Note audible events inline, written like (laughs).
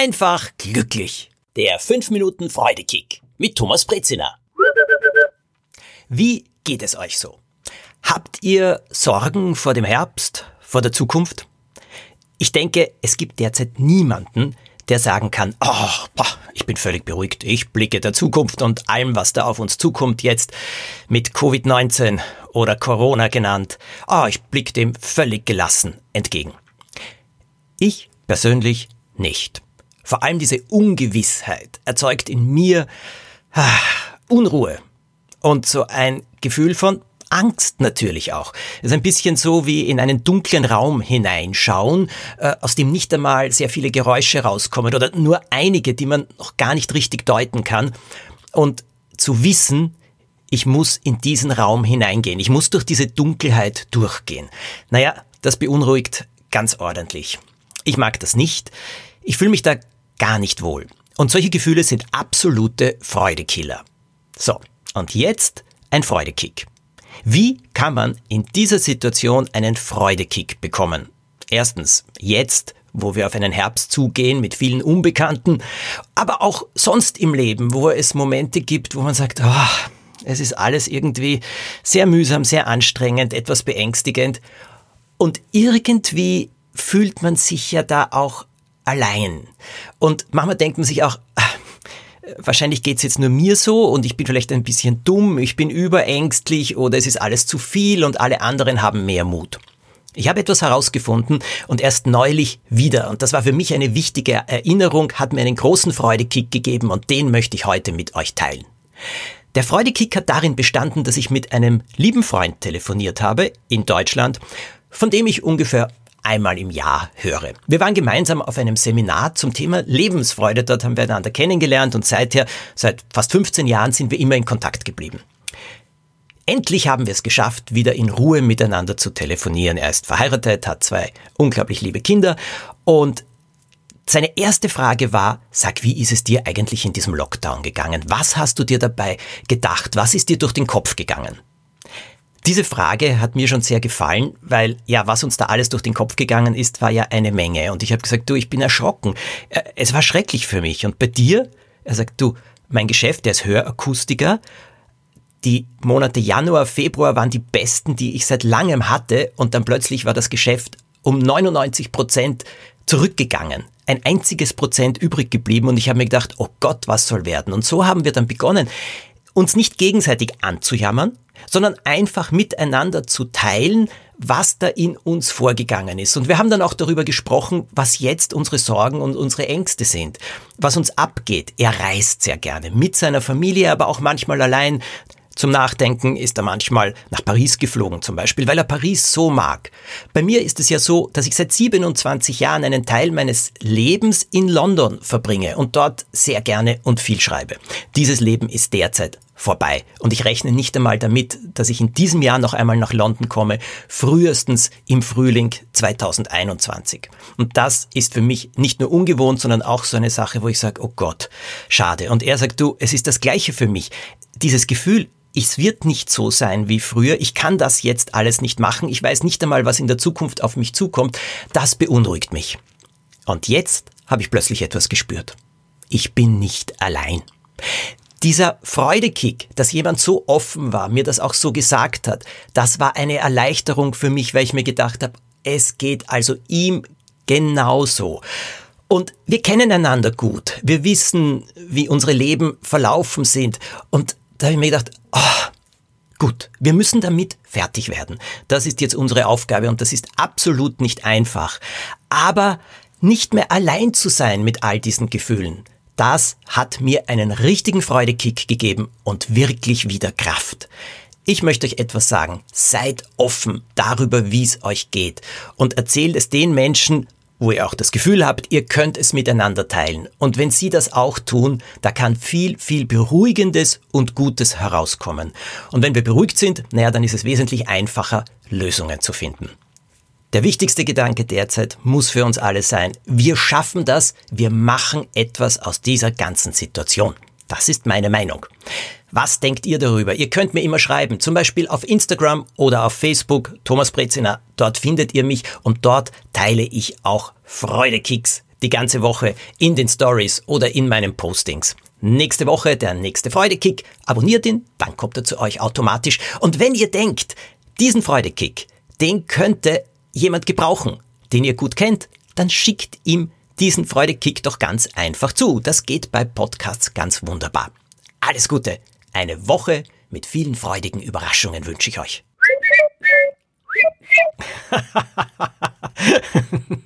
einfach glücklich. Der 5 Minuten Freudekick mit Thomas Brezina. Wie geht es euch so? Habt ihr Sorgen vor dem Herbst, vor der Zukunft? Ich denke, es gibt derzeit niemanden, der sagen kann, oh, boah, ich bin völlig beruhigt, ich blicke der Zukunft und allem, was da auf uns zukommt jetzt mit Covid-19 oder Corona genannt, oh, ich blicke dem völlig gelassen entgegen. Ich persönlich nicht. Vor allem diese Ungewissheit erzeugt in mir ah, Unruhe und so ein Gefühl von Angst natürlich auch. Es ist ein bisschen so wie in einen dunklen Raum hineinschauen, äh, aus dem nicht einmal sehr viele Geräusche rauskommen oder nur einige, die man noch gar nicht richtig deuten kann. Und zu wissen, ich muss in diesen Raum hineingehen. Ich muss durch diese Dunkelheit durchgehen. Naja, das beunruhigt ganz ordentlich. Ich mag das nicht. Ich fühle mich da gar nicht wohl. Und solche Gefühle sind absolute Freudekiller. So, und jetzt ein Freudekick. Wie kann man in dieser Situation einen Freudekick bekommen? Erstens, jetzt, wo wir auf einen Herbst zugehen mit vielen Unbekannten, aber auch sonst im Leben, wo es Momente gibt, wo man sagt, oh, es ist alles irgendwie sehr mühsam, sehr anstrengend, etwas beängstigend. Und irgendwie fühlt man sich ja da auch allein. Und manchmal denkt man sich auch, wahrscheinlich geht's jetzt nur mir so und ich bin vielleicht ein bisschen dumm, ich bin überängstlich oder es ist alles zu viel und alle anderen haben mehr Mut. Ich habe etwas herausgefunden und erst neulich wieder, und das war für mich eine wichtige Erinnerung, hat mir einen großen Freudekick gegeben und den möchte ich heute mit euch teilen. Der Freudekick hat darin bestanden, dass ich mit einem lieben Freund telefoniert habe in Deutschland, von dem ich ungefähr einmal im Jahr höre. Wir waren gemeinsam auf einem Seminar zum Thema Lebensfreude. Dort haben wir einander kennengelernt und seither, seit fast 15 Jahren sind wir immer in Kontakt geblieben. Endlich haben wir es geschafft, wieder in Ruhe miteinander zu telefonieren. Er ist verheiratet, hat zwei unglaublich liebe Kinder und seine erste Frage war, sag, wie ist es dir eigentlich in diesem Lockdown gegangen? Was hast du dir dabei gedacht? Was ist dir durch den Kopf gegangen? Diese Frage hat mir schon sehr gefallen, weil ja, was uns da alles durch den Kopf gegangen ist, war ja eine Menge. Und ich habe gesagt, du, ich bin erschrocken. Äh, es war schrecklich für mich. Und bei dir? Er sagt, du, mein Geschäft, der ist Hörakustiker. Die Monate Januar, Februar waren die besten, die ich seit langem hatte. Und dann plötzlich war das Geschäft um 99 Prozent zurückgegangen. Ein einziges Prozent übrig geblieben. Und ich habe mir gedacht, oh Gott, was soll werden? Und so haben wir dann begonnen, uns nicht gegenseitig anzujammern, sondern einfach miteinander zu teilen, was da in uns vorgegangen ist. Und wir haben dann auch darüber gesprochen, was jetzt unsere Sorgen und unsere Ängste sind, was uns abgeht. Er reist sehr gerne mit seiner Familie, aber auch manchmal allein. Zum Nachdenken ist er manchmal nach Paris geflogen zum Beispiel, weil er Paris so mag. Bei mir ist es ja so, dass ich seit 27 Jahren einen Teil meines Lebens in London verbringe und dort sehr gerne und viel schreibe. Dieses Leben ist derzeit vorbei. Und ich rechne nicht einmal damit, dass ich in diesem Jahr noch einmal nach London komme, frühestens im Frühling 2021. Und das ist für mich nicht nur ungewohnt, sondern auch so eine Sache, wo ich sage, oh Gott, schade. Und er sagt, du, es ist das gleiche für mich. Dieses Gefühl, es wird nicht so sein wie früher, ich kann das jetzt alles nicht machen, ich weiß nicht einmal, was in der Zukunft auf mich zukommt, das beunruhigt mich. Und jetzt habe ich plötzlich etwas gespürt. Ich bin nicht allein dieser Freudekick, dass jemand so offen war, mir das auch so gesagt hat, das war eine Erleichterung für mich, weil ich mir gedacht habe, es geht also ihm genauso. Und wir kennen einander gut. Wir wissen, wie unsere Leben verlaufen sind. Und da habe ich mir gedacht, oh, gut, wir müssen damit fertig werden. Das ist jetzt unsere Aufgabe und das ist absolut nicht einfach. Aber nicht mehr allein zu sein mit all diesen Gefühlen, das hat mir einen richtigen Freudekick gegeben und wirklich wieder Kraft. Ich möchte euch etwas sagen. Seid offen darüber, wie es euch geht und erzählt es den Menschen, wo ihr auch das Gefühl habt, ihr könnt es miteinander teilen. Und wenn sie das auch tun, da kann viel, viel Beruhigendes und Gutes herauskommen. Und wenn wir beruhigt sind, naja, dann ist es wesentlich einfacher, Lösungen zu finden. Der wichtigste Gedanke derzeit muss für uns alle sein, wir schaffen das, wir machen etwas aus dieser ganzen Situation. Das ist meine Meinung. Was denkt ihr darüber? Ihr könnt mir immer schreiben, zum Beispiel auf Instagram oder auf Facebook, Thomas Brezina. Dort findet ihr mich und dort teile ich auch Freudekicks, die ganze Woche in den Stories oder in meinen Postings. Nächste Woche der nächste Freudekick. Abonniert ihn, dann kommt er zu euch automatisch. Und wenn ihr denkt, diesen Freudekick, den könnte jemand gebrauchen, den ihr gut kennt, dann schickt ihm diesen Freudekick doch ganz einfach zu. Das geht bei Podcasts ganz wunderbar. Alles Gute. Eine Woche mit vielen freudigen Überraschungen wünsche ich euch. (laughs)